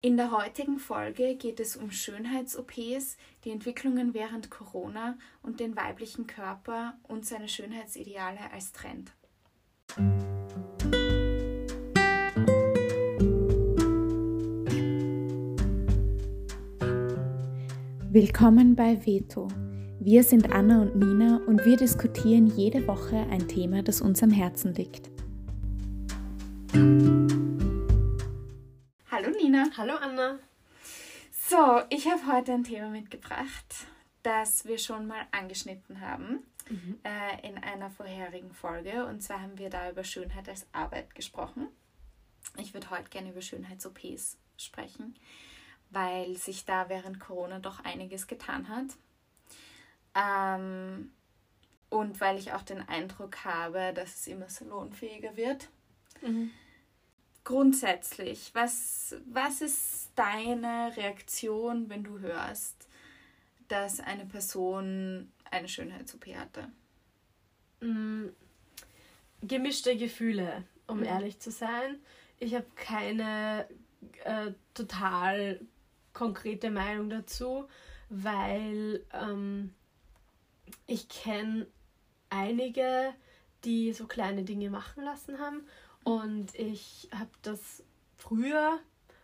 In der heutigen Folge geht es um Schönheits-OPs, die Entwicklungen während Corona und den weiblichen Körper und seine Schönheitsideale als Trend. Willkommen bei Veto. Wir sind Anna und Nina und wir diskutieren jede Woche ein Thema, das uns am Herzen liegt. Nina. Hallo Anna. So, ich habe heute ein Thema mitgebracht, das wir schon mal angeschnitten haben mhm. äh, in einer vorherigen Folge. Und zwar haben wir da über Schönheit als Arbeit gesprochen. Ich würde heute gerne über Schönheits-OPs sprechen, weil sich da während Corona doch einiges getan hat. Ähm, und weil ich auch den Eindruck habe, dass es immer salonfähiger wird. Mhm grundsätzlich, was, was ist deine Reaktion, wenn du hörst, dass eine Person eine Schönheits-OP hatte? Mm, gemischte Gefühle, um mhm. ehrlich zu sein. Ich habe keine äh, total konkrete Meinung dazu, weil ähm, ich kenne einige, die so kleine Dinge machen lassen haben und ich habe das früher,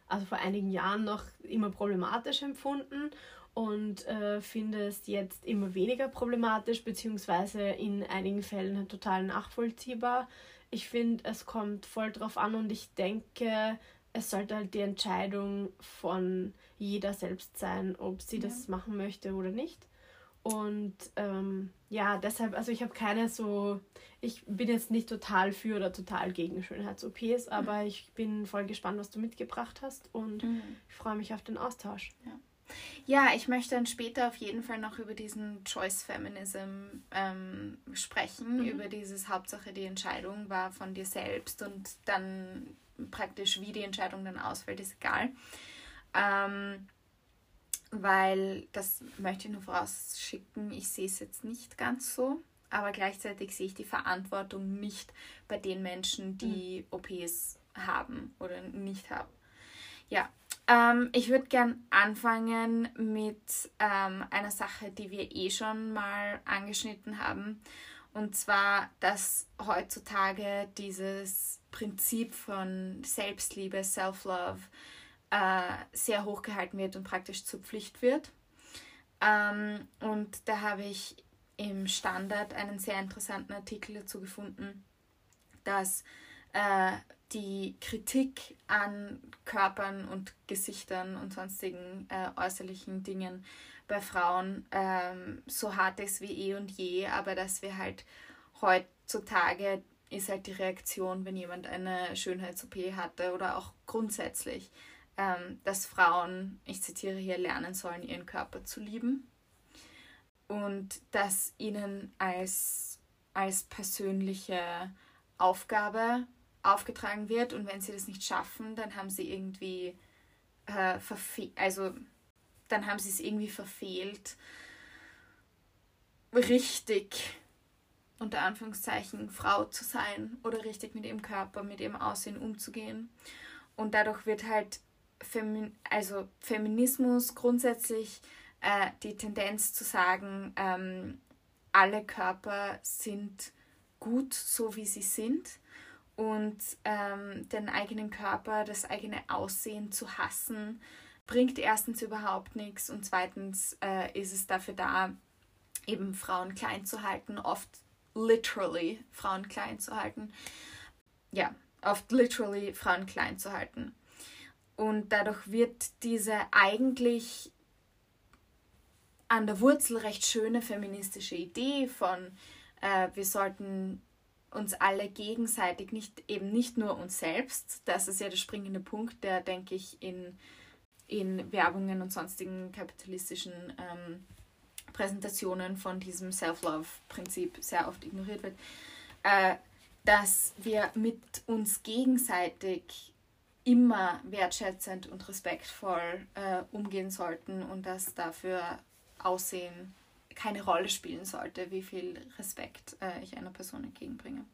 also vor einigen Jahren, noch immer problematisch empfunden und äh, finde es jetzt immer weniger problematisch, beziehungsweise in einigen Fällen halt total nachvollziehbar. Ich finde, es kommt voll drauf an und ich denke, es sollte halt die Entscheidung von jeder selbst sein, ob sie ja. das machen möchte oder nicht. Und ähm, ja, deshalb, also ich habe keine so, ich bin jetzt nicht total für oder total gegen Schönheits-OPs, mhm. aber mhm. ich bin voll gespannt, was du mitgebracht hast und mhm. ich freue mich auf den Austausch. Ja. Ja, ich möchte dann später auf jeden Fall noch über diesen Choice Feminism ähm, sprechen, mhm. über dieses Hauptsache die Entscheidung war von dir selbst und dann praktisch wie die Entscheidung dann ausfällt, ist egal. Ähm, weil das möchte ich nur vorausschicken, ich sehe es jetzt nicht ganz so, aber gleichzeitig sehe ich die Verantwortung nicht bei den Menschen, die mhm. OPs haben oder nicht haben. Ja, ähm, ich würde gern anfangen mit ähm, einer Sache, die wir eh schon mal angeschnitten haben. Und zwar, dass heutzutage dieses Prinzip von Selbstliebe, Self-Love, sehr hoch gehalten wird und praktisch zur Pflicht wird. Ähm, und da habe ich im Standard einen sehr interessanten Artikel dazu gefunden, dass äh, die Kritik an Körpern und Gesichtern und sonstigen äh, äußerlichen Dingen bei Frauen ähm, so hart ist wie eh und je, aber dass wir halt heutzutage ist halt die Reaktion, wenn jemand eine Schönheits-OP hatte oder auch grundsätzlich, ähm, dass Frauen, ich zitiere hier, lernen sollen, ihren Körper zu lieben und dass ihnen als, als persönliche Aufgabe aufgetragen wird und wenn sie das nicht schaffen, dann haben sie irgendwie äh, also dann haben sie es irgendwie verfehlt, richtig unter Anführungszeichen Frau zu sein oder richtig mit ihrem Körper, mit ihrem Aussehen umzugehen. Und dadurch wird halt Femin also Feminismus grundsätzlich äh, die Tendenz zu sagen, ähm, alle Körper sind gut, so wie sie sind. Und ähm, den eigenen Körper, das eigene Aussehen zu hassen, bringt erstens überhaupt nichts und zweitens äh, ist es dafür da, eben Frauen klein zu halten, oft literally Frauen klein zu halten. Ja, oft literally Frauen klein zu halten. Und dadurch wird diese eigentlich an der Wurzel recht schöne feministische Idee von, äh, wir sollten uns alle gegenseitig, nicht eben nicht nur uns selbst, das ist ja der springende Punkt, der, denke ich, in, in Werbungen und sonstigen kapitalistischen ähm, Präsentationen von diesem Self-Love-Prinzip sehr oft ignoriert wird, äh, dass wir mit uns gegenseitig immer wertschätzend und respektvoll äh, umgehen sollten und dass dafür Aussehen keine Rolle spielen sollte, wie viel Respekt äh, ich einer Person entgegenbringe.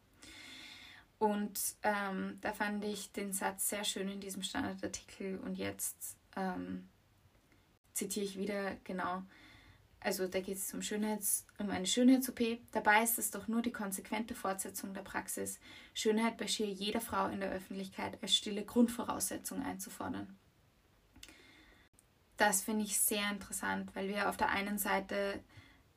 Und ähm, da fand ich den Satz sehr schön in diesem Standardartikel und jetzt ähm, zitiere ich wieder genau. Also da geht es um, um eine Schönheits-OP. Dabei ist es doch nur die konsequente Fortsetzung der Praxis, Schönheit bei schier jeder Frau in der Öffentlichkeit als stille Grundvoraussetzung einzufordern. Das finde ich sehr interessant, weil wir auf der einen Seite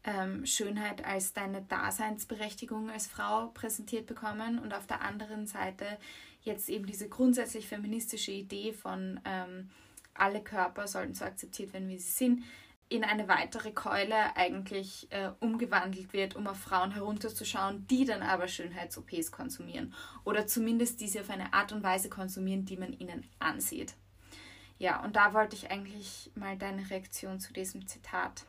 ähm, Schönheit als deine Daseinsberechtigung als Frau präsentiert bekommen und auf der anderen Seite jetzt eben diese grundsätzlich feministische Idee von ähm, alle Körper sollten so akzeptiert werden, wie sie sind, in eine weitere Keule eigentlich äh, umgewandelt wird, um auf Frauen herunterzuschauen, die dann aber Schönheits-OPs konsumieren oder zumindest diese auf eine Art und Weise konsumieren, die man ihnen ansieht. Ja, und da wollte ich eigentlich mal deine Reaktion zu diesem Zitat.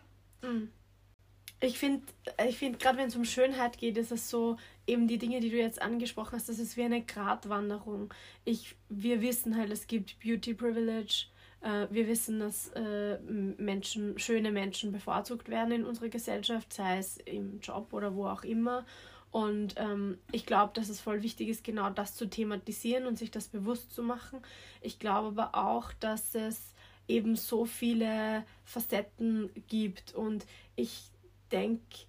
Ich finde, ich find, gerade wenn es um Schönheit geht, ist es so, eben die Dinge, die du jetzt angesprochen hast, das ist wie eine Gratwanderung. Ich, wir wissen halt, es gibt Beauty Privilege, äh, wir wissen, dass äh, Menschen, schöne Menschen bevorzugt werden in unserer Gesellschaft, sei es im Job oder wo auch immer. Und ähm, ich glaube, dass es voll wichtig ist, genau das zu thematisieren und sich das bewusst zu machen. Ich glaube aber auch, dass es eben so viele Facetten gibt und ich denke,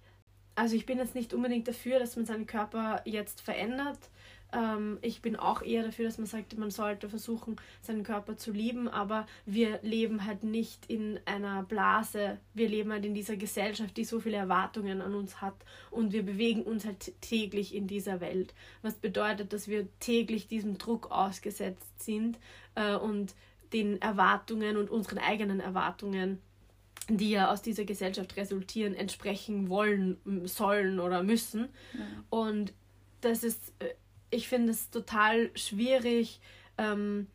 also ich bin jetzt nicht unbedingt dafür, dass man seinen Körper jetzt verändert, ähm, ich bin auch eher dafür, dass man sagt, man sollte versuchen, seinen Körper zu lieben, aber wir leben halt nicht in einer Blase. Wir leben halt in dieser Gesellschaft, die so viele Erwartungen an uns hat und wir bewegen uns halt täglich in dieser Welt. Was bedeutet, dass wir täglich diesem Druck ausgesetzt sind äh, und den Erwartungen und unseren eigenen Erwartungen die ja aus dieser Gesellschaft resultieren, entsprechen wollen, sollen oder müssen. Ja. Und das ist äh, ich finde es total schwierig, ähm,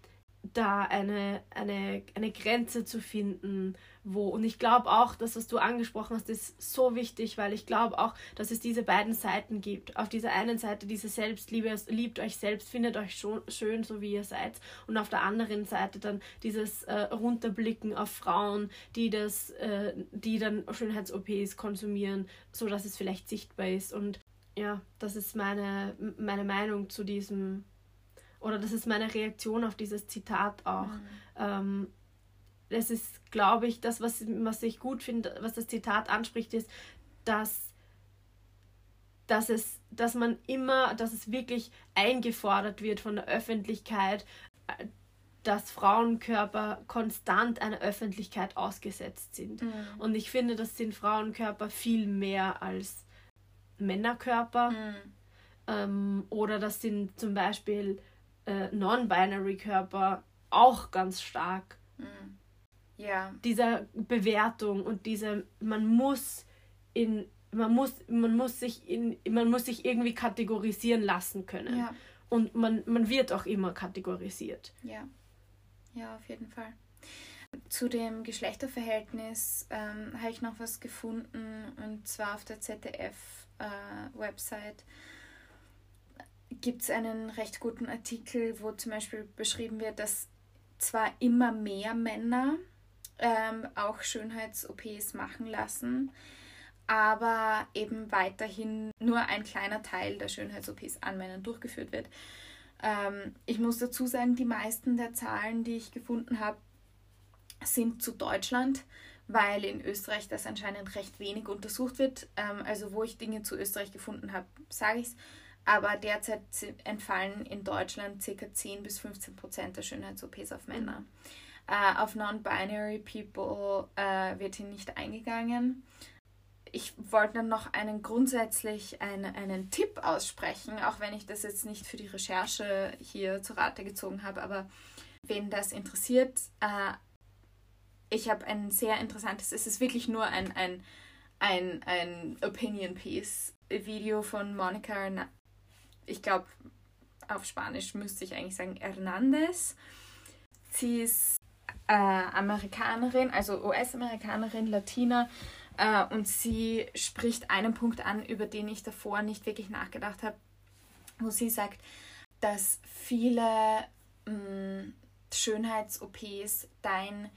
da eine, eine, eine Grenze zu finden, wo. Und ich glaube auch, dass was du angesprochen hast, ist so wichtig, weil ich glaube auch, dass es diese beiden Seiten gibt. Auf dieser einen Seite diese Selbstliebe, liebt euch selbst, findet euch schon, schön, so wie ihr seid. Und auf der anderen Seite dann dieses äh, Runterblicken auf Frauen, die das, äh, die dann Schönheits-OPs konsumieren, so dass es vielleicht sichtbar ist. Und ja, das ist meine, meine Meinung zu diesem, oder das ist meine Reaktion auf dieses Zitat auch. Mhm. Ähm, es ist, glaube ich, das, was, was ich gut finde, was das Zitat anspricht, ist, dass, dass, es, dass man immer, dass es wirklich eingefordert wird von der Öffentlichkeit, äh, dass Frauenkörper konstant einer Öffentlichkeit ausgesetzt sind. Mhm. Und ich finde, das sind Frauenkörper viel mehr als Männerkörper. Mhm. Ähm, oder das sind zum Beispiel äh, Non-Binary-Körper auch ganz stark. Mhm. Ja. Dieser Bewertung und diese, man muss in, man muss, man muss sich in, man muss sich irgendwie kategorisieren lassen können. Ja. Und man, man wird auch immer kategorisiert. Ja. Ja, auf jeden Fall. Zu dem Geschlechterverhältnis ähm, habe ich noch was gefunden und zwar auf der ZDF Website gibt es einen recht guten Artikel, wo zum Beispiel beschrieben wird, dass zwar immer mehr Männer ähm, auch Schönheits-OPs machen lassen, aber eben weiterhin nur ein kleiner Teil der Schönheits-OPs an Männern durchgeführt wird. Ähm, ich muss dazu sagen, die meisten der Zahlen, die ich gefunden habe, sind zu Deutschland weil in Österreich das anscheinend recht wenig untersucht wird. Ähm, also wo ich Dinge zu Österreich gefunden habe, sage ich es. Aber derzeit entfallen in Deutschland ca. 10 bis 15 Prozent der Schönheits-OPs auf Männer. Mhm. Äh, auf Non-Binary People äh, wird hier nicht eingegangen. Ich wollte dann noch einen grundsätzlich einen, einen Tipp aussprechen, auch wenn ich das jetzt nicht für die Recherche hier zu Rate gezogen habe, aber wen das interessiert, äh, ich habe ein sehr interessantes, es ist wirklich nur ein, ein, ein, ein Opinion Piece Video von Monica, ich glaube, auf Spanisch müsste ich eigentlich sagen Hernandez. Sie ist äh, Amerikanerin, also US-Amerikanerin, Latina. Äh, und sie spricht einen Punkt an, über den ich davor nicht wirklich nachgedacht habe, wo sie sagt, dass viele mm, Schönheits-OPs dein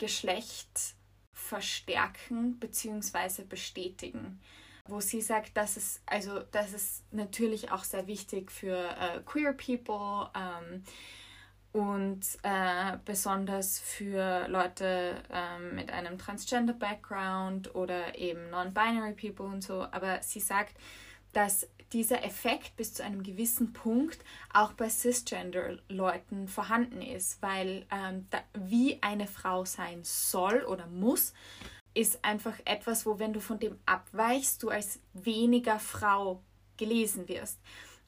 Geschlecht verstärken bzw. bestätigen. wo sie sagt, dass es, also, das ist natürlich auch sehr wichtig für äh, queer people ähm, und äh, besonders für Leute ähm, mit einem Transgender-Background oder eben non-binary people und so. Aber sie sagt, dass dieser Effekt bis zu einem gewissen Punkt auch bei Cisgender-Leuten vorhanden ist, weil ähm, da, wie eine Frau sein soll oder muss, ist einfach etwas, wo wenn du von dem abweichst, du als weniger Frau gelesen wirst.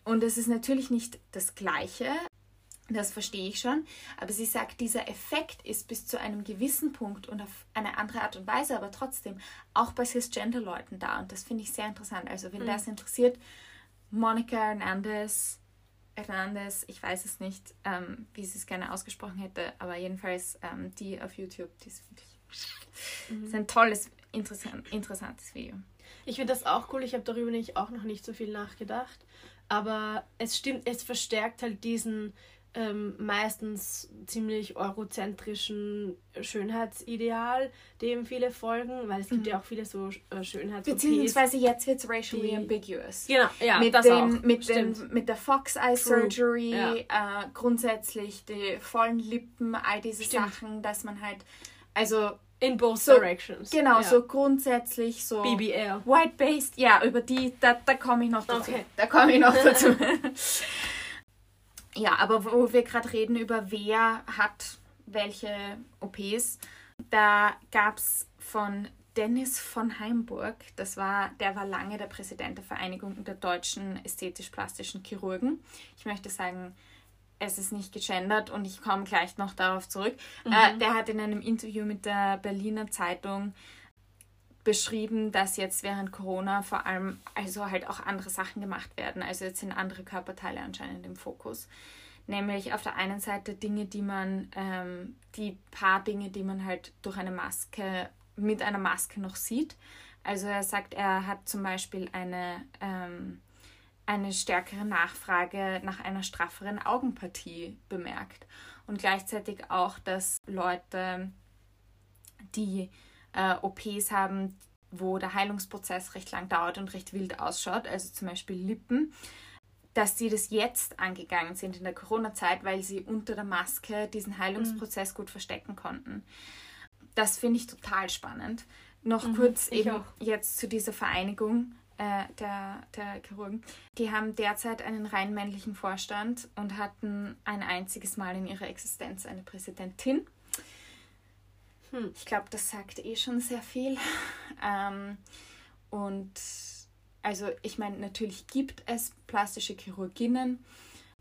Und es ist natürlich nicht das Gleiche, das verstehe ich schon, aber sie sagt, dieser Effekt ist bis zu einem gewissen Punkt und auf eine andere Art und Weise, aber trotzdem auch bei Cisgender-Leuten da. Und das finde ich sehr interessant. Also, wenn mhm. das interessiert, Monica Hernandez, Hernandez, ich weiß es nicht, ähm, wie sie es gerne ausgesprochen hätte, aber jedenfalls ähm, die auf YouTube, die ist wirklich Mhm. Das ist ein tolles, interessant, interessantes Video. Ich finde das auch cool. Ich habe darüber nicht, auch noch nicht so viel nachgedacht. Aber es stimmt, es verstärkt halt diesen ähm, meistens ziemlich eurozentrischen Schönheitsideal, dem viele folgen, weil es gibt mhm. ja auch viele so äh, Schönheits Beziehungsweise jetzt wird es racially die, ambiguous. Genau, ja, mit das den, auch. Mit, den, mit der Fox Eye. Surgery, ja. äh, grundsätzlich die vollen Lippen, all diese Stimmt. Sachen, dass man halt, also in both so, directions. Genau, ja. so grundsätzlich so. BBL. White-based, ja, über die, da, da komme ich noch dazu. Okay. Da komme ich noch dazu. Ja, aber wo wir gerade reden über wer hat welche OPs, da gab es von Dennis von Heimburg, das war, der war lange der Präsident der Vereinigung der deutschen ästhetisch-plastischen Chirurgen. Ich möchte sagen, es ist nicht gegendert und ich komme gleich noch darauf zurück. Mhm. Äh, der hat in einem Interview mit der Berliner Zeitung beschrieben, dass jetzt während Corona vor allem also halt auch andere Sachen gemacht werden. Also jetzt sind andere Körperteile anscheinend im Fokus. Nämlich auf der einen Seite Dinge, die man, ähm, die paar Dinge, die man halt durch eine Maske, mit einer Maske noch sieht. Also er sagt, er hat zum Beispiel eine ähm, eine stärkere Nachfrage nach einer strafferen Augenpartie bemerkt. Und gleichzeitig auch, dass Leute, die äh, OPs haben, wo der Heilungsprozess recht lang dauert und recht wild ausschaut, also zum Beispiel Lippen, dass sie das jetzt angegangen sind in der Corona-Zeit, weil sie unter der Maske diesen Heilungsprozess mhm. gut verstecken konnten. Das finde ich total spannend. Noch mhm, kurz eben auch. jetzt zu dieser Vereinigung äh, der, der Chirurgen, die haben derzeit einen rein männlichen Vorstand und hatten ein einziges Mal in ihrer Existenz eine Präsidentin. Hm. Ich glaube, das sagt eh schon sehr viel. Ähm, und also ich meine, natürlich gibt es plastische Chirurginnen,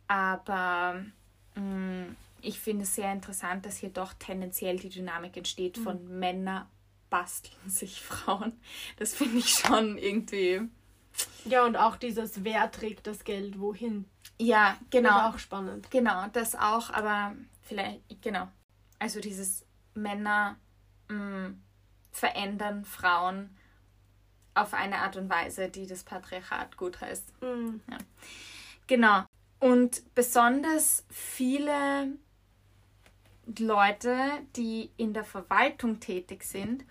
aber mh, mm, ich finde es sehr interessant, dass hier doch tendenziell die Dynamik entsteht von mhm. Männer basteln sich Frauen. Das finde ich schon irgendwie. Ja, und auch dieses, wer trägt das Geld wohin? Ja, genau. Das ist auch spannend. Genau, das auch, aber vielleicht, genau. Also dieses Männer mh, mm, verändern Frauen auf eine Art und Weise, die das Patriarchat gut heißt. Mhm. Ja. Genau. Und besonders viele Leute, die in der Verwaltung tätig sind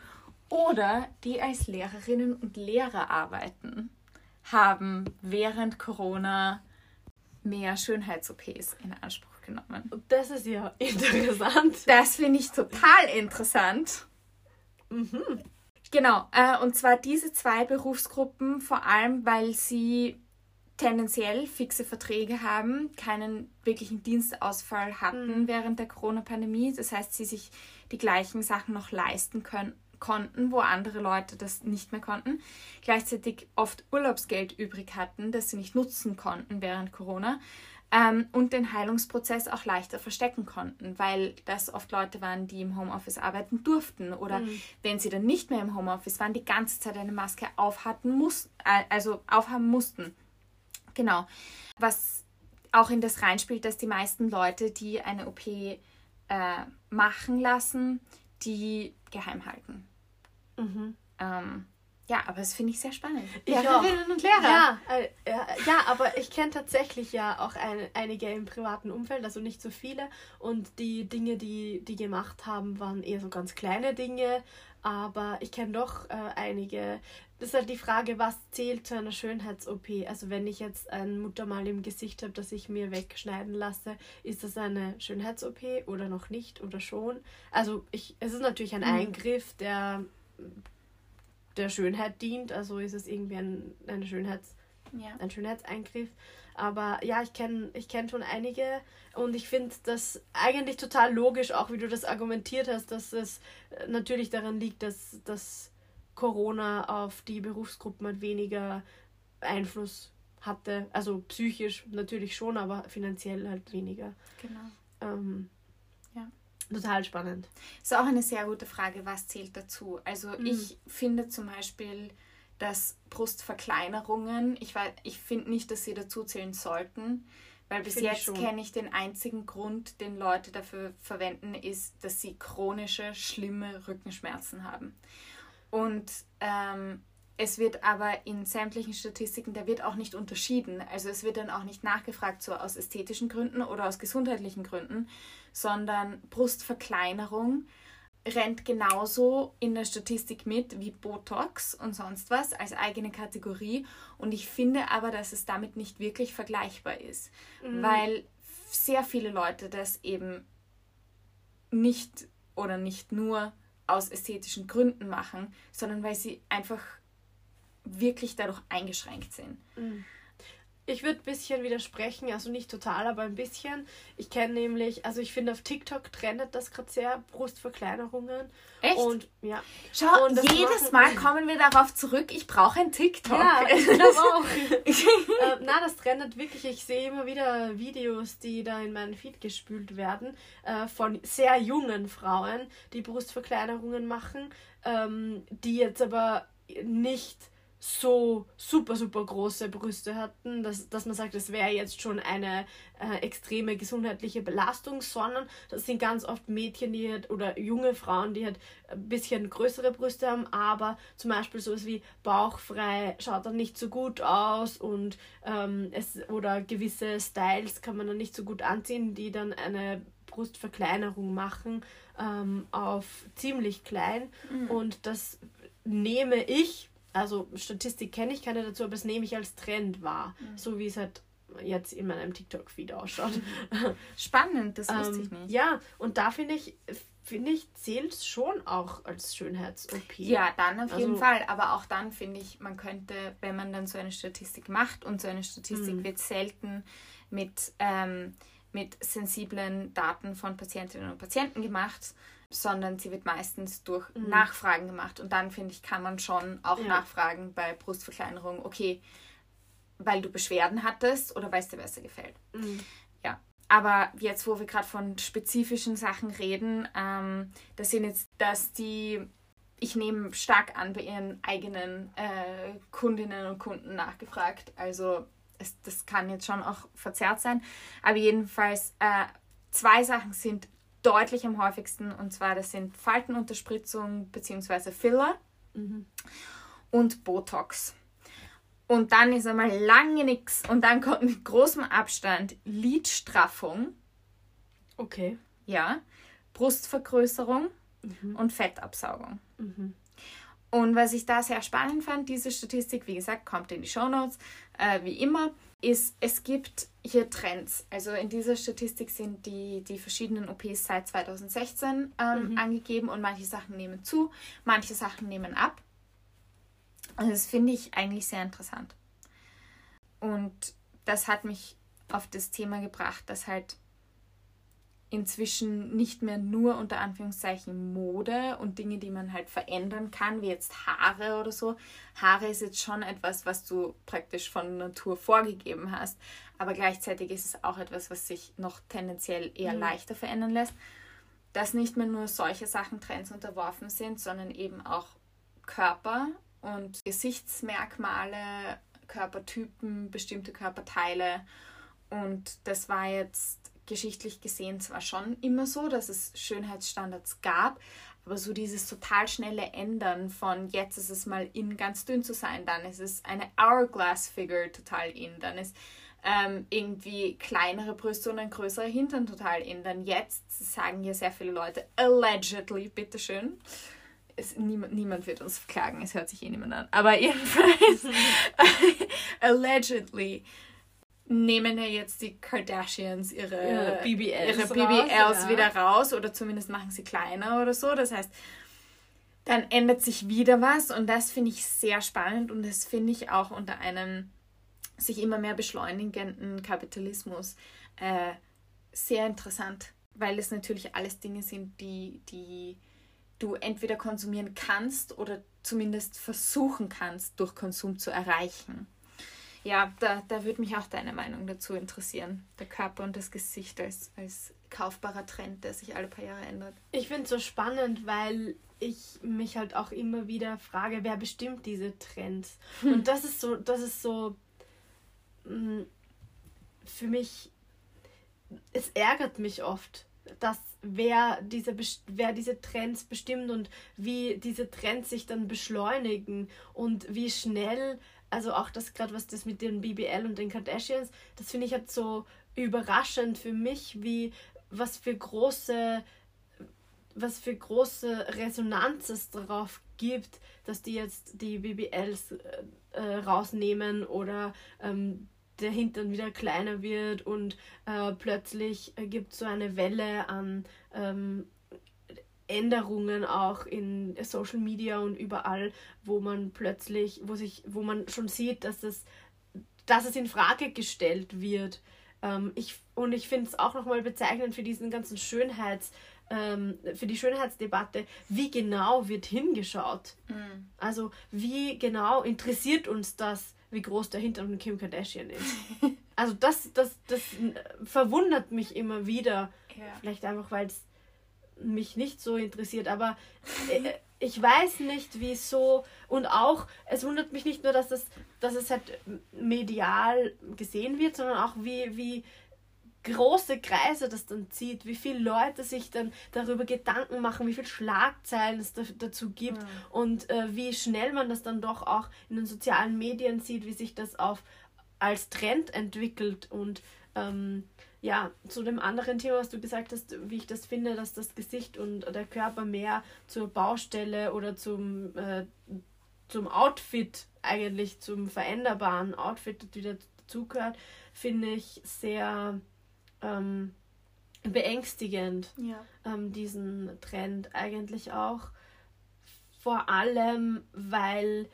oder die als Lehrerinnen und Lehrer arbeiten, haben während Corona mehr Schönheits-OPs in Anspruch genommen. Das ist ja interessant. Das finde ich total interessant. Mhm. Genau, äh, und zwar diese zwei Berufsgruppen, vor allem weil sie tendenziell fixe Verträge haben, keinen wirklichen Dienstausfall hatten mhm. während der Corona-Pandemie. Das heißt, sie sich die gleichen Sachen noch leisten können, konnten, wo andere Leute das nicht mehr konnten. Gleichzeitig oft Urlaubsgeld übrig hatten, das sie nicht nutzen konnten während Corona. Ähm, und den Heilungsprozess auch leichter verstecken konnten, weil das oft Leute waren, die im Homeoffice arbeiten durften oder mhm. wenn sie dann nicht mehr im Homeoffice waren, die ganze Zeit eine Maske aufhatten muss, äh, also aufhaben mussten. Genau. Was auch in das reinspielt, dass die meisten Leute, die eine OP äh, machen lassen, die geheim halten. Mhm. Ähm, Ja, aber das finde ich sehr spannend. Ich Lehrerinnen auch. und Lehrer. Ja, äh, ja aber ich kenne tatsächlich ja auch ein, einige im privaten Umfeld, also nicht so viele. Und die Dinge, die die gemacht haben, waren eher so ganz kleine Dinge. Aber ich kenne doch äh, einige. Das ist halt die Frage, was zählt zu einer Schönheits-OP? Also wenn ich jetzt ein Muttermal im Gesicht habe, das ich mir wegschneiden lasse, ist das eine Schönheits-OP oder noch nicht oder schon? Also ich, es ist natürlich ein mhm. Eingriff, der der Schönheit dient. Also ist es irgendwie ein, eine Schönheits, ja. ein Schönheitseingriff. Aber ja, ich kenne ich kenn schon einige und ich finde das eigentlich total logisch, auch wie du das argumentiert hast, dass es natürlich daran liegt, dass, dass Corona auf die Berufsgruppen halt weniger Einfluss hatte. Also psychisch natürlich schon, aber finanziell halt weniger. Genau. Ähm, Total spannend. Ist auch eine sehr gute Frage, was zählt dazu? Also mhm. ich finde zum Beispiel, dass Brustverkleinerungen, ich, ich finde nicht, dass sie dazu zählen sollten, weil bis jetzt kenne ich den einzigen Grund, den Leute dafür verwenden, ist, dass sie chronische, schlimme Rückenschmerzen haben. Und ähm, es wird aber in sämtlichen Statistiken, da wird auch nicht unterschieden. Also es wird dann auch nicht nachgefragt, so aus ästhetischen Gründen oder aus gesundheitlichen Gründen, sondern Brustverkleinerung rennt genauso in der Statistik mit wie Botox und sonst was als eigene Kategorie. Und ich finde aber, dass es damit nicht wirklich vergleichbar ist, mhm. weil sehr viele Leute das eben nicht oder nicht nur aus ästhetischen Gründen machen, sondern weil sie einfach wirklich dadurch eingeschränkt sind. Mhm. Ich würde ein bisschen widersprechen, also nicht total, aber ein bisschen. Ich kenne nämlich, also ich finde auf TikTok trendet das gerade sehr, Brustverkleinerungen. Echt? Und ja. Schau, und jedes Mal kommen wir darauf zurück, ich brauche ein TikTok. Ja, ich glaube auch. äh, na, das trendet wirklich. Ich sehe immer wieder Videos, die da in meinen Feed gespült werden, äh, von sehr jungen Frauen, die Brustverkleinerungen machen, ähm, die jetzt aber nicht so super, super große Brüste hatten, dass, dass man sagt, das wäre jetzt schon eine äh, extreme gesundheitliche Belastung, sondern das sind ganz oft Mädchen, die halt, oder junge Frauen, die halt ein bisschen größere Brüste haben, aber zum Beispiel sowas wie bauchfrei schaut dann nicht so gut aus und ähm, es oder gewisse Styles kann man dann nicht so gut anziehen, die dann eine Brustverkleinerung machen ähm, auf ziemlich klein mhm. und das nehme ich also Statistik kenne ich keine dazu, aber das nehme ich als Trend wahr, mhm. so wie es halt jetzt in meinem TikTok-Feed ausschaut. Spannend, das wusste ähm, ich nicht. Ja, und da finde ich, finde ich, zählt es schon auch als Schönheits-OP. Ja, dann auf jeden also, Fall. Aber auch dann finde ich, man könnte, wenn man dann so eine Statistik macht und so eine Statistik mhm. wird selten mit, ähm, mit sensiblen Daten von Patientinnen und Patienten gemacht, sondern sie wird meistens durch mhm. Nachfragen gemacht. Und dann, finde ich, kann man schon auch ja. nachfragen bei Brustverkleinerung, okay, weil du Beschwerden hattest oder weil es dir besser gefällt. Mhm. Ja. Aber jetzt, wo wir gerade von spezifischen Sachen reden, ähm, das sind jetzt, dass die, ich nehme stark an, bei ihren eigenen äh, Kundinnen und Kunden nachgefragt. Also es, das kann jetzt schon auch verzerrt sein. Aber jedenfalls, äh, zwei Sachen sind deutlich am häufigsten. Und zwar, das sind Faltenunterspritzung bzw. Filler mhm. und Botox. Und dann ist einmal lange nichts. Und dann kommt mit großem Abstand Lidstraffung. Okay. Ja. Brustvergrößerung mhm. und Fettabsaugung. Mhm. Und was ich da sehr spannend fand, diese Statistik, wie gesagt, kommt in die Shownotes, äh, wie immer, ist, es gibt hier Trends. Also in dieser Statistik sind die, die verschiedenen OPs seit 2016 ähm, mhm. angegeben und manche Sachen nehmen zu, manche Sachen nehmen ab. Und das finde ich eigentlich sehr interessant. Und das hat mich auf das Thema gebracht, dass halt inzwischen nicht mehr nur unter Anführungszeichen Mode und Dinge, die man halt verändern kann, wie jetzt Haare oder so. Haare ist jetzt schon etwas, was du praktisch von Natur vorgegeben hast, aber gleichzeitig ist es auch etwas, was sich noch tendenziell eher mhm. leichter verändern lässt. Dass nicht mehr nur solche Sachen Trends unterworfen sind, sondern eben auch Körper und Gesichtsmerkmale, Körpertypen, bestimmte Körperteile. Und das war jetzt geschichtlich gesehen zwar schon immer so, dass es Schönheitsstandards gab, aber so dieses total schnelle Ändern von jetzt ist es mal in ganz dünn zu sein, dann ist es eine Hourglass-Figure total in, dann ist ähm, irgendwie kleinere Brüste und ein größerer Hintern total in. Dann jetzt sagen hier sehr viele Leute allegedly, bitteschön. Es, niemand, niemand wird uns verklagen, es hört sich eh niemand an. Aber jedenfalls, allegedly nehmen ja jetzt die Kardashians ihre, ja, BBLs, ihre BBLs raus, wieder ja. raus oder zumindest machen sie kleiner oder so. Das heißt, dann ändert sich wieder was und das finde ich sehr spannend und das finde ich auch unter einem sich immer mehr beschleunigenden Kapitalismus äh, sehr interessant, weil es natürlich alles Dinge sind, die, die du entweder konsumieren kannst oder zumindest versuchen kannst, durch Konsum zu erreichen. Ja, da, da würde mich auch deine Meinung dazu interessieren. Der Körper und das Gesicht als, als kaufbarer Trend, der sich alle paar Jahre ändert. Ich finde es so spannend, weil ich mich halt auch immer wieder frage, wer bestimmt diese Trends? Und das ist so, das ist so mh, für mich, es ärgert mich oft, dass wer diese, wer diese Trends bestimmt und wie diese Trends sich dann beschleunigen und wie schnell, also auch das gerade was das mit den BBL und den Kardashians, das finde ich halt so überraschend für mich, wie was für große was für große Resonanz es darauf gibt, dass die jetzt die BBLs äh, äh, rausnehmen oder ähm, der Hintern wieder kleiner wird und äh, plötzlich gibt es so eine Welle an ähm, Änderungen auch in Social Media und überall, wo man plötzlich, wo sich, wo man schon sieht, dass es, dass es in Frage gestellt wird. Ähm, ich, und ich finde es auch nochmal bezeichnend für diesen ganzen Schönheits, ähm, für die Schönheitsdebatte, wie genau wird hingeschaut. Mhm. Also wie genau interessiert uns das, wie groß der Hintern von Kim Kardashian ist. Also das, das, das verwundert mich immer wieder. Ja. Vielleicht einfach, weil es mich nicht so interessiert, aber äh, ich weiß nicht, wieso. Und auch, es wundert mich nicht nur, dass, das, dass es halt medial gesehen wird, sondern auch wie, wie große Kreise das dann zieht, wie viele Leute sich dann darüber Gedanken machen, wie viele Schlagzeilen es da, dazu gibt ja. und äh, wie schnell man das dann doch auch in den sozialen Medien sieht, wie sich das auf als Trend entwickelt und ähm, ja, zu dem anderen Thema, was du gesagt hast, wie ich das finde, dass das Gesicht und der Körper mehr zur Baustelle oder zum, äh, zum Outfit, eigentlich zum veränderbaren Outfit wieder dazugehört, finde ich sehr ähm, beängstigend, ja. ähm, diesen Trend eigentlich auch. Vor allem, weil,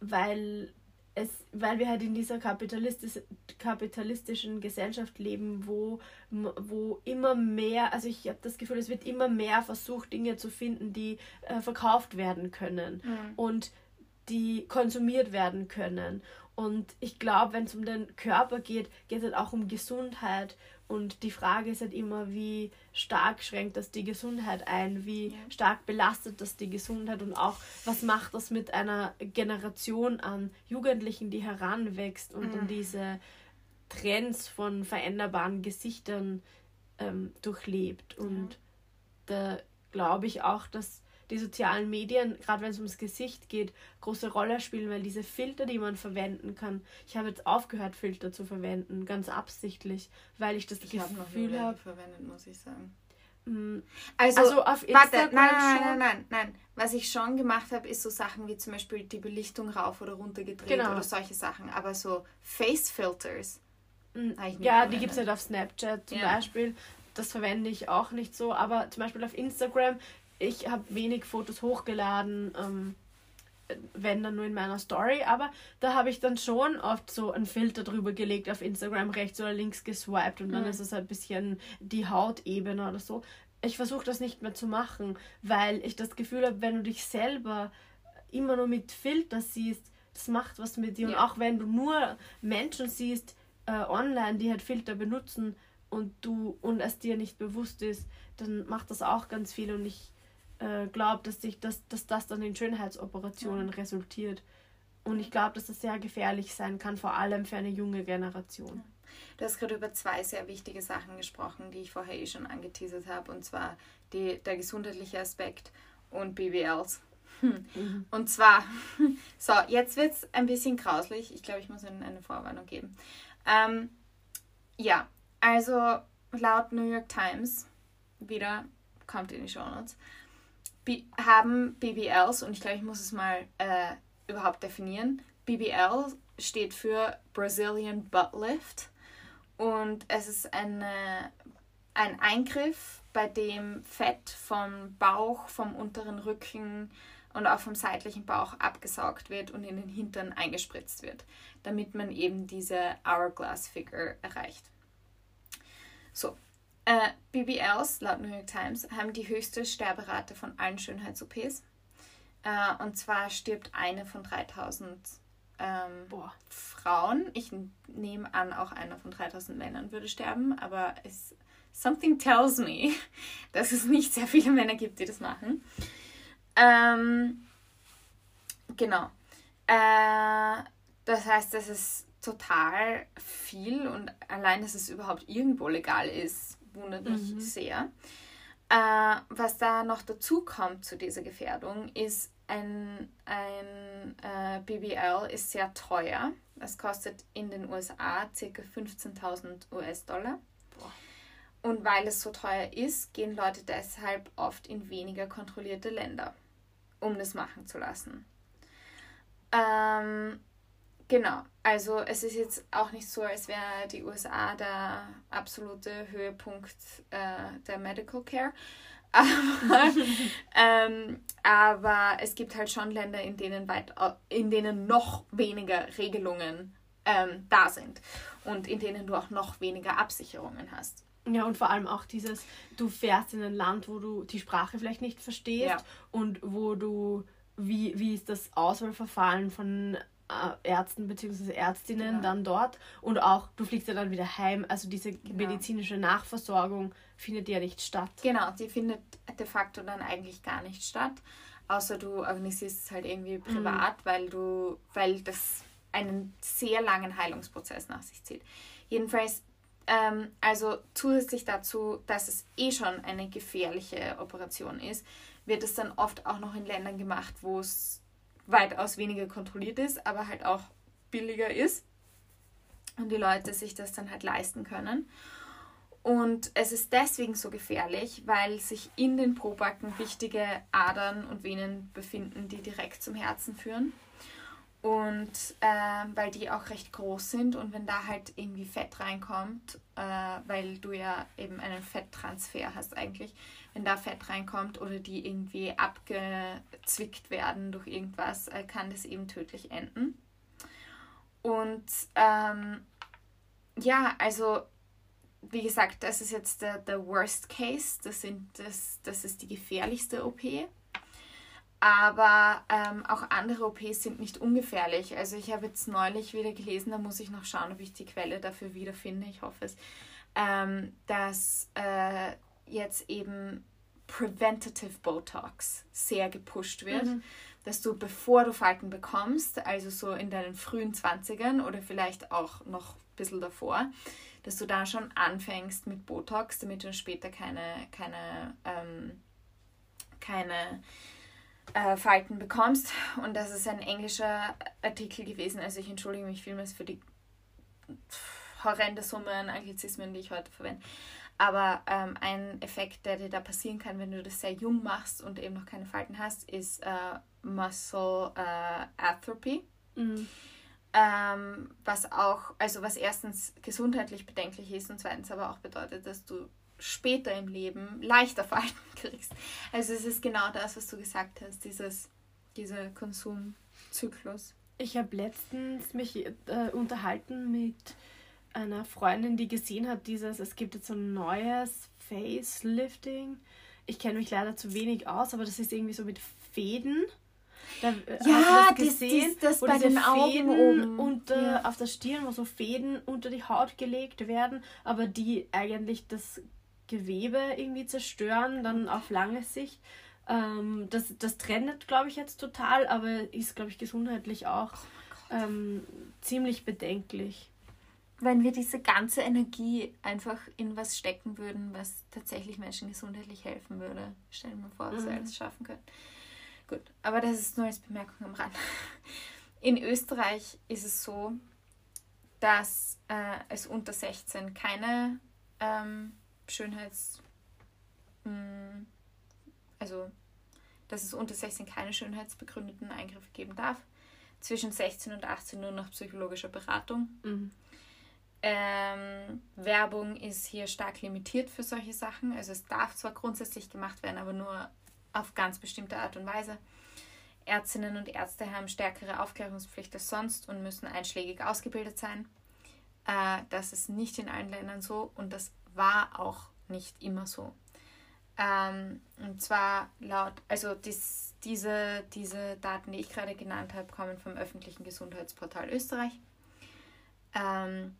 weil, es, weil wir halt in dieser kapitalistisch, kapitalistischen Gesellschaft leben, wo, wo immer mehr, also ich habe das Gefühl, es wird immer mehr versucht, Dinge zu finden, die äh, verkauft werden können mhm. und die konsumiert werden können. Und ich glaube, wenn es um den Körper geht, geht es halt auch um Gesundheit. Und die Frage ist halt immer, wie stark schränkt das die Gesundheit ein, wie ja. stark belastet das die Gesundheit und auch, was macht das mit einer Generation an Jugendlichen, die heranwächst und mhm. dann diese Trends von veränderbaren Gesichtern ähm, durchlebt. Und ja. da glaube ich auch, dass die sozialen Medien, gerade wenn es ums Gesicht geht, große Rolle spielen, weil diese Filter, die man verwenden kann, ich habe jetzt aufgehört, Filter zu verwenden, ganz absichtlich, weil ich das ich Gefühl habe. verwendet, muss ich sagen. Mm, also, also auf Instagram warte, nein, nein, nein, nein, nein, Was ich schon gemacht habe, ist so Sachen wie zum Beispiel die Belichtung rauf oder runter gedreht genau. oder solche Sachen. Aber so Face Filters. Mm, ja, die gibt es halt auf Snapchat zum ja. Beispiel. Das verwende ich auch nicht so. Aber zum Beispiel auf Instagram ich habe wenig Fotos hochgeladen, ähm, wenn dann nur in meiner Story, aber da habe ich dann schon oft so einen Filter drüber gelegt, auf Instagram rechts oder links geswiped und dann mhm. ist es ein bisschen die Hautebene oder so. Ich versuche das nicht mehr zu machen, weil ich das Gefühl habe, wenn du dich selber immer nur mit Filter siehst, das macht was mit dir. Ja. Und auch wenn du nur Menschen siehst äh, online, die halt Filter benutzen und du und es dir nicht bewusst ist, dann macht das auch ganz viel und ich äh, glaube, dass, sich das, dass das dann in Schönheitsoperationen ja. resultiert. Und ich glaube, dass das sehr gefährlich sein kann, vor allem für eine junge Generation. Du hast gerade über zwei sehr wichtige Sachen gesprochen, die ich vorher eh schon angeteasert habe, und zwar die, der gesundheitliche Aspekt und BBLs. Hm. Mhm. Und zwar, so, jetzt wird es ein bisschen grauslich. Ich glaube, ich muss Ihnen eine Vorwarnung geben. Ähm, ja, also laut New York Times, wieder kommt in die Show Notes, haben BBLs, und ich glaube, ich muss es mal äh, überhaupt definieren. BBL steht für Brazilian Butt Lift und es ist eine, ein Eingriff, bei dem Fett vom Bauch, vom unteren Rücken und auch vom seitlichen Bauch abgesaugt wird und in den Hintern eingespritzt wird, damit man eben diese Hourglass Figure erreicht. So, äh, BBLs, laut New York Times, haben die höchste Sterberate von allen Schönheits-OPs. Äh, und zwar stirbt eine von 3000 ähm, Frauen. Ich nehme an, auch einer von 3000 Männern würde sterben, aber es, something tells me, dass es nicht sehr viele Männer gibt, die das machen. Ähm, genau. Äh, das heißt, das ist total viel und allein, dass es überhaupt irgendwo legal ist, wundert mich mhm. sehr. Äh, was da noch dazu kommt zu dieser Gefährdung, ist ein, ein äh, BBL ist sehr teuer. Es kostet in den USA ca. 15.000 US-Dollar. Und weil es so teuer ist, gehen Leute deshalb oft in weniger kontrollierte Länder, um das machen zu lassen. Ähm, Genau, also es ist jetzt auch nicht so, als wäre die USA der absolute Höhepunkt äh, der Medical Care. Aber, ähm, aber es gibt halt schon Länder, in denen, weit, in denen noch weniger Regelungen ähm, da sind und in denen du auch noch weniger Absicherungen hast. Ja, und vor allem auch dieses, du fährst in ein Land, wo du die Sprache vielleicht nicht verstehst ja. und wo du, wie, wie ist das Auswahlverfahren von äh, Ärzten bzw. Ärztinnen genau. dann dort und auch du fliegst ja dann wieder heim. Also diese genau. medizinische Nachversorgung findet ja nicht statt. Genau, die findet de facto dann eigentlich gar nicht statt, außer du organisierst es halt irgendwie mhm. privat, mhm. weil du, weil das einen sehr langen Heilungsprozess nach sich zieht. Jedenfalls, ähm, also zusätzlich dazu, dass es eh schon eine gefährliche Operation ist, wird es dann oft auch noch in Ländern gemacht, wo es weitaus weniger kontrolliert ist, aber halt auch billiger ist und die Leute sich das dann halt leisten können. Und es ist deswegen so gefährlich, weil sich in den Probacken wichtige Adern und Venen befinden, die direkt zum Herzen führen. Und äh, weil die auch recht groß sind und wenn da halt irgendwie Fett reinkommt, äh, weil du ja eben einen Fetttransfer hast eigentlich, wenn da Fett reinkommt oder die irgendwie abgezwickt werden durch irgendwas, äh, kann das eben tödlich enden. Und ähm, ja, also wie gesagt, das ist jetzt der, der Worst Case, das, sind, das, das ist die gefährlichste OP. Aber ähm, auch andere OPs sind nicht ungefährlich. Also ich habe jetzt neulich wieder gelesen, da muss ich noch schauen, ob ich die Quelle dafür wiederfinde, ich hoffe es, ähm, dass äh, jetzt eben Preventative Botox sehr gepusht wird. Mhm. Dass du, bevor du Falten bekommst, also so in deinen frühen 20ern oder vielleicht auch noch ein bisschen davor, dass du da schon anfängst mit Botox, damit du später keine, keine, ähm, keine äh, Falten bekommst. Und das ist ein englischer Artikel gewesen. Also ich entschuldige mich vielmals für die horrende Summe an Anglizismen, die ich heute verwende. Aber ähm, ein Effekt, der dir da passieren kann, wenn du das sehr jung machst und eben noch keine Falten hast, ist äh, Muscle äh, Atrophy. Mhm. Ähm, was auch, also was erstens gesundheitlich bedenklich ist und zweitens aber auch bedeutet, dass du später im Leben leichter Falten kriegst. Also es ist genau das, was du gesagt hast, dieses, dieser Konsumzyklus. Ich habe letztens mich äh, unterhalten mit einer Freundin, die gesehen hat, dieses, es gibt jetzt so ein neues Facelifting. Ich kenne mich leider zu wenig aus, aber das ist irgendwie so mit Fäden. Da, äh, ja, das, gesehen, das, das bei den Augen oben. Unter, ja. auf der Stirn, wo so Fäden unter die Haut gelegt werden, aber die eigentlich das Gewebe irgendwie zerstören, dann auf lange Sicht. Ähm, das, das trennt, glaube ich, jetzt total, aber ist, glaube ich, gesundheitlich auch oh ähm, ziemlich bedenklich. wenn wir diese ganze Energie einfach in was stecken würden, was tatsächlich Menschen gesundheitlich helfen würde. Stell dir mal vor, wir Mhm. alles schaffen können. Gut, aber das ist nur als Bemerkung am Rand. In Österreich ist es so, dass äh, es unter 16 keine ähm, Schönheits... mh, also, dass es unter 16 keine schönheitsbegründeten Eingriffe geben darf. Zwischen 16 und 18 nur nach psychologischer Beratung. Mhm. Ähm, Werbung ist hier stark limitiert für solche Sachen. Also es darf zwar grundsätzlich gemacht werden, aber nur auf ganz bestimmte Art und Weise. Ärztinnen und Ärzte haben stärkere Aufklärungspflicht als sonst und müssen einschlägig ausgebildet sein. Äh, das ist nicht in allen Ländern so und das war auch nicht immer so. Ähm, und zwar laut, also dies, diese, diese Daten, die ich gerade genannt habe, kommen vom öffentlichen Gesundheitsportal Österreich. Ähm,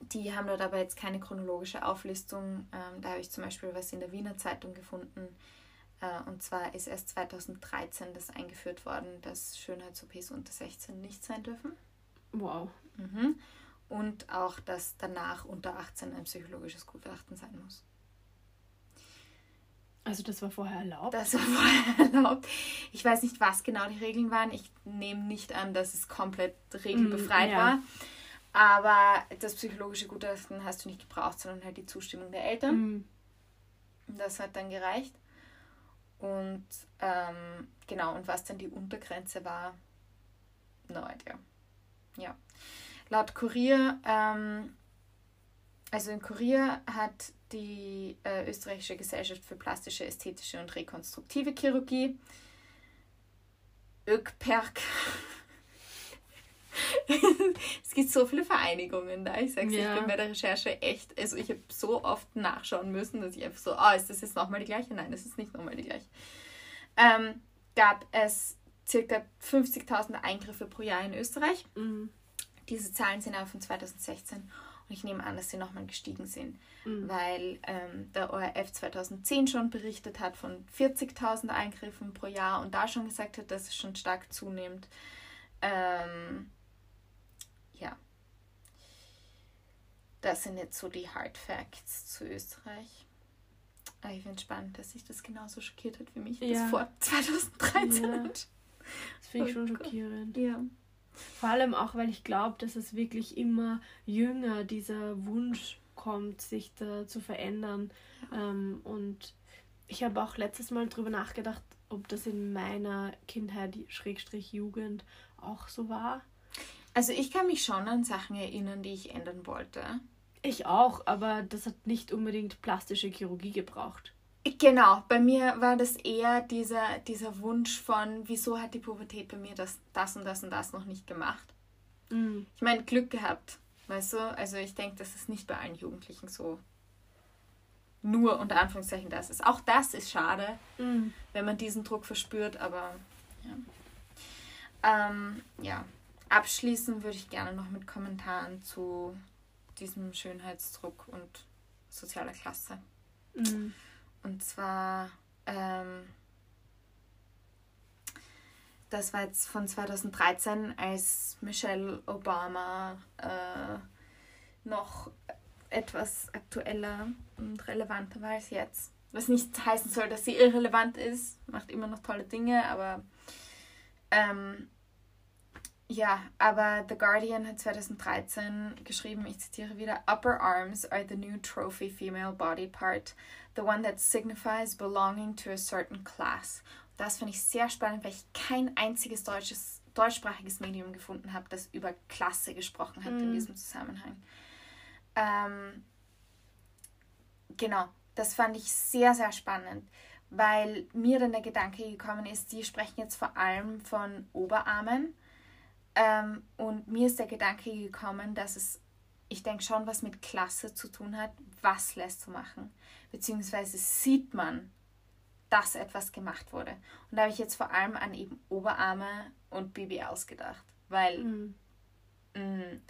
die haben dort aber jetzt keine chronologische Auflistung. Ähm, da habe ich zum Beispiel was in der Wiener Zeitung gefunden. Äh, und zwar ist erst 2013 das eingeführt worden, dass Schönheits-OPs unter 16 nicht sein dürfen. Wow. Mhm. Und auch, dass danach unter 18 ein psychologisches Gutachten sein muss. Also das war vorher erlaubt? Das war vorher erlaubt. Ich weiß nicht, was genau die Regeln waren. Ich nehme nicht an, dass es komplett regelbefreit Mm, ja. war. Aber das psychologische Gutachten hast du nicht gebraucht, sondern halt die Zustimmung der Eltern. Mhm. Das hat dann gereicht. Und ähm, genau, und was dann die Untergrenze war, no idea. Ja. Laut Kurier, ähm, also in Kurier hat die äh, österreichische Gesellschaft für plastische, ästhetische und rekonstruktive Chirurgie, ÖKPERK, es gibt so viele Vereinigungen da. Ich sag's Ja. ich bin bei der Recherche echt, also ich habe so oft nachschauen müssen, dass ich einfach so, ah, ist das jetzt nochmal die gleiche? Nein, das ist nicht nochmal die gleiche. Ähm, gab es circa 50.000 Eingriffe pro Jahr in Österreich. Mhm. Diese Zahlen sind aber von 2016 und ich nehme an, dass sie nochmal gestiegen sind, Mhm. weil ähm, der ORF 2010 schon berichtet hat von 40.000 Eingriffen pro Jahr und da schon gesagt hat, dass es schon stark zunimmt. Ähm, ja. Das sind jetzt so die Hard Facts zu Österreich. Aber ich finde es spannend, dass sich das genauso schockiert hat wie mich Ja. bis vor 2013. Ja. Das finde ich Oh schon Gott. schockierend. ja. Vor allem auch, weil ich glaube, dass es wirklich immer jünger dieser Wunsch kommt, sich da zu verändern. Ähm, und ich habe auch letztes Mal drüber nachgedacht, ob das in meiner Kindheit, Schrägstrich Jugend, auch so war. Also ich kann mich schon an Sachen erinnern, die ich ändern wollte. Ich auch, aber das hat nicht unbedingt plastische Chirurgie gebraucht. Genau, bei mir war das eher dieser, dieser Wunsch von, wieso hat die Pubertät bei mir das, das und das und das noch nicht gemacht? Mhm. Ich meine, Glück gehabt, weißt du? Also ich denke, dass es nicht bei allen Jugendlichen so nur unter Anführungszeichen das ist. Auch das ist schade, Mhm. wenn man diesen Druck verspürt, aber ja. Ähm, ja. Abschließen würde ich gerne noch mit Kommentaren zu diesem Schönheitsdruck und sozialer Klasse. Mhm. Und zwar, ähm, das war jetzt von 2013, als Michelle Obama äh, noch etwas aktueller und relevanter war als jetzt. Was nicht heißen soll, dass sie irrelevant ist, macht immer noch tolle Dinge, aber ähm, ja, aber The Guardian hat 2013 geschrieben, ich zitiere wieder, Upper arms are the new trophy female body part, the one that signifies belonging to a certain class. Das finde ich sehr spannend, weil ich kein einziges deutsches, deutschsprachiges Medium gefunden habe, das über Klasse gesprochen hat in Mhm. diesem Zusammenhang. Ähm, genau, das fand ich sehr, sehr spannend, weil mir dann der Gedanke gekommen ist, die sprechen jetzt vor allem von Oberarmen. Ähm, und mir ist der Gedanke gekommen, dass es, ich denke schon, was mit Klasse zu tun hat, was lässt zu machen. Beziehungsweise sieht man, dass etwas gemacht wurde. Und da habe ich jetzt vor allem an eben Oberarme und BBLs gedacht. Weil Mhm. mh,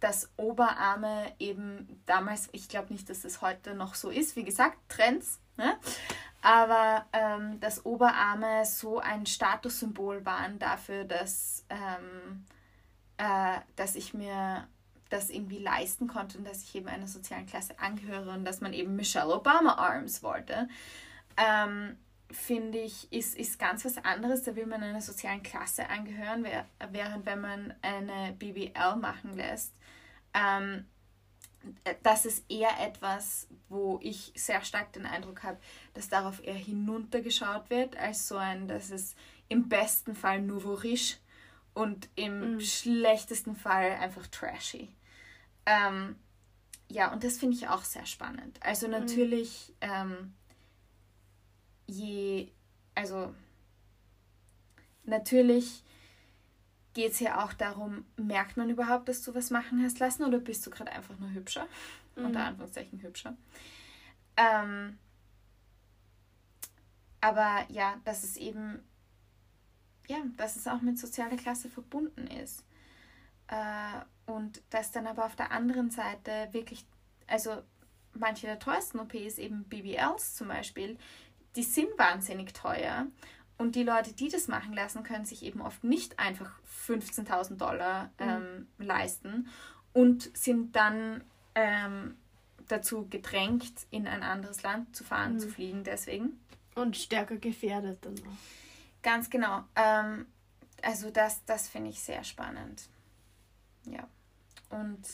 dass Oberarme eben damals, ich glaube nicht, dass das heute noch so ist, wie gesagt, Trends, ne? aber ähm, dass Oberarme so ein Statussymbol waren dafür, dass, ähm, äh, dass ich mir das irgendwie leisten konnte und dass ich eben einer sozialen Klasse angehöre und dass man eben Michelle Obama Arms wollte, ähm, finde ich, ist, ist ganz was anderes. Da will man einer sozialen Klasse angehören, während wenn man eine BBL machen lässt, ähm, das ist eher etwas, wo ich sehr stark den Eindruck habe, dass darauf eher hinuntergeschaut wird, als so ein, dass es im besten Fall nouveau riche und im mm. schlechtesten Fall einfach trashy. Ähm, ja, und das finde ich auch sehr spannend. Also mhm. natürlich, mm. ähm, je, also natürlich geht es ja auch darum, merkt man überhaupt, dass du was machen hast lassen oder bist du gerade einfach nur hübscher? Mhm. Unter Anführungszeichen hübscher. Ähm, aber ja, dass es eben, ja, dass es auch mit sozialer Klasse verbunden ist. Äh, und dass dann aber auf der anderen Seite wirklich, also manche der teuersten OPs, eben BBLs zum Beispiel, die sind wahnsinnig teuer. Und die Leute, die das machen lassen, können sich eben oft nicht einfach 15.000 Dollar mhm. ähm, mhm. leisten und sind dann ähm, dazu gedrängt, in ein anderes Land zu fahren, mhm. zu fliegen deswegen. Und stärker gefährdet dann auch. Ganz genau. Ähm, also das, das finde ich sehr spannend. Ja. Und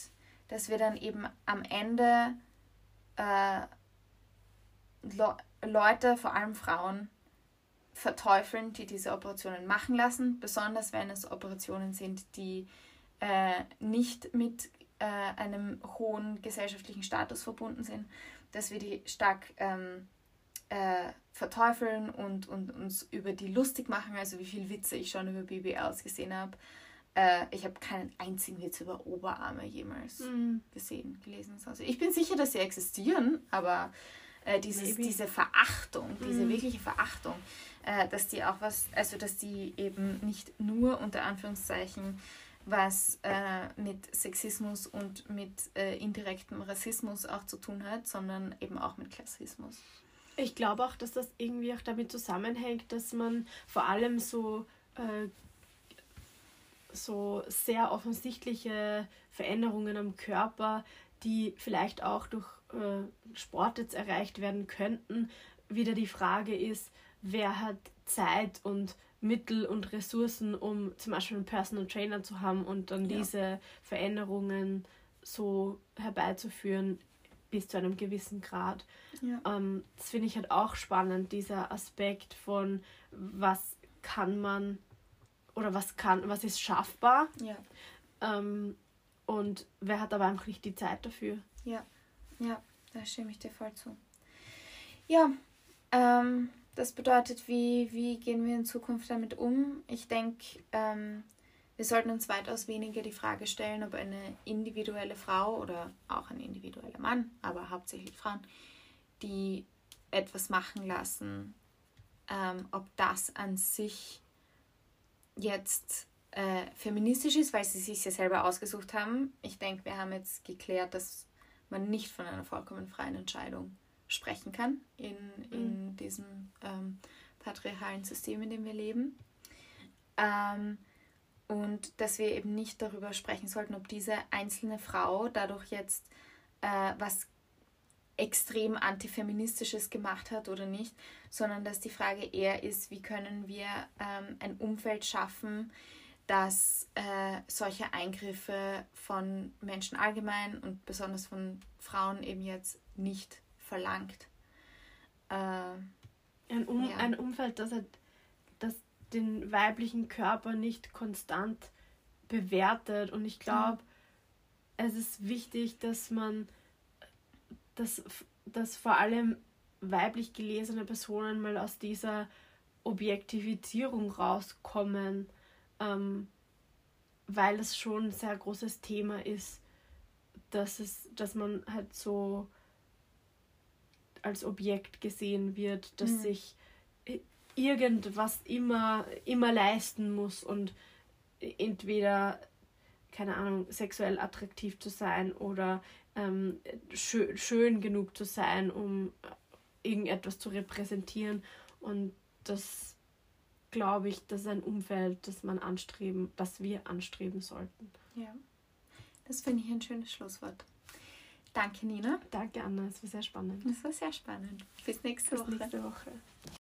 dass wir dann eben am Ende äh, Le Leute, vor allem Frauen, verteufeln, die diese Operationen machen lassen, besonders wenn es Operationen sind, die äh, nicht mit äh, einem hohen gesellschaftlichen Status verbunden sind, dass wir die stark ähm, äh, verteufeln und, und uns über die lustig machen, also wie viel Witze ich schon über BBLs gesehen habe. Äh, ich habe keinen einzigen Witz über Oberarme jemals mhm. gesehen, gelesen. Also ich bin sicher, dass sie existieren, aber äh, dieses, diese Verachtung, diese mhm. wirkliche Verachtung, äh, dass die auch was, also dass die eben nicht nur unter Anführungszeichen was äh, mit Sexismus und mit äh, indirektem Rassismus auch zu tun hat, sondern eben auch mit Klassismus. Ich glaube auch, dass das irgendwie auch damit zusammenhängt, dass man vor allem so, äh, so sehr offensichtliche Veränderungen am Körper, die vielleicht auch durch äh, Sport jetzt erreicht werden könnten, wieder die Frage ist, wer hat Zeit und Mittel und Ressourcen, um zum Beispiel einen Personal Trainer zu haben und dann ja. diese Veränderungen so herbeizuführen bis zu einem gewissen Grad. Ja. Ähm, das finde ich halt auch spannend, dieser Aspekt von was kann man oder was kann, was ist schaffbar. Ja. Ähm, und wer hat aber einfach nicht die Zeit dafür. Ja, ja, da stimme ich dir voll zu. Ja, ähm, das bedeutet, wie, wie gehen wir in Zukunft damit um? Ich denke, ähm, wir sollten uns weitaus weniger die Frage stellen, ob eine individuelle Frau oder auch ein individueller Mann, aber hauptsächlich Frauen, die etwas machen lassen, ähm, ob das an sich jetzt äh, feministisch ist, weil sie sich ja selber ausgesucht haben. Ich denke, wir haben jetzt geklärt, dass man nicht von einer vollkommen freien Entscheidung sprechen kann in, in mhm. diesem ähm, patriarchalen System, in dem wir leben. Ähm, und dass wir eben nicht darüber sprechen sollten, ob diese einzelne Frau dadurch jetzt äh, was extrem antifeministisches gemacht hat oder nicht, sondern dass die Frage eher ist, wie können wir ähm, ein Umfeld schaffen, dass äh, solche Eingriffe von Menschen allgemein und besonders von Frauen eben jetzt nicht verlangt. Äh, ein, um, ja. ein Umfeld, das, halt, das den weiblichen Körper nicht konstant bewertet. Und ich glaube, mhm. es ist wichtig, dass man, dass, dass vor allem weiblich gelesene Personen mal aus dieser Objektivierung rauskommen, ähm, weil es schon ein sehr großes Thema ist, dass, es, dass man halt so als Objekt gesehen wird, dass mhm. sich irgendwas immer, immer leisten muss und entweder, keine Ahnung, sexuell attraktiv zu sein oder ähm, schön, schön genug zu sein, um irgendetwas zu repräsentieren. Und das glaube ich, das ist ein Umfeld, das man anstreben, das wir anstreben sollten. Ja. Das finde ich ein schönes Schlusswort. Danke, Nina. Danke, Anna. Es war sehr spannend. Das war sehr spannend. Bis nächste Bis Woche. nächste Woche.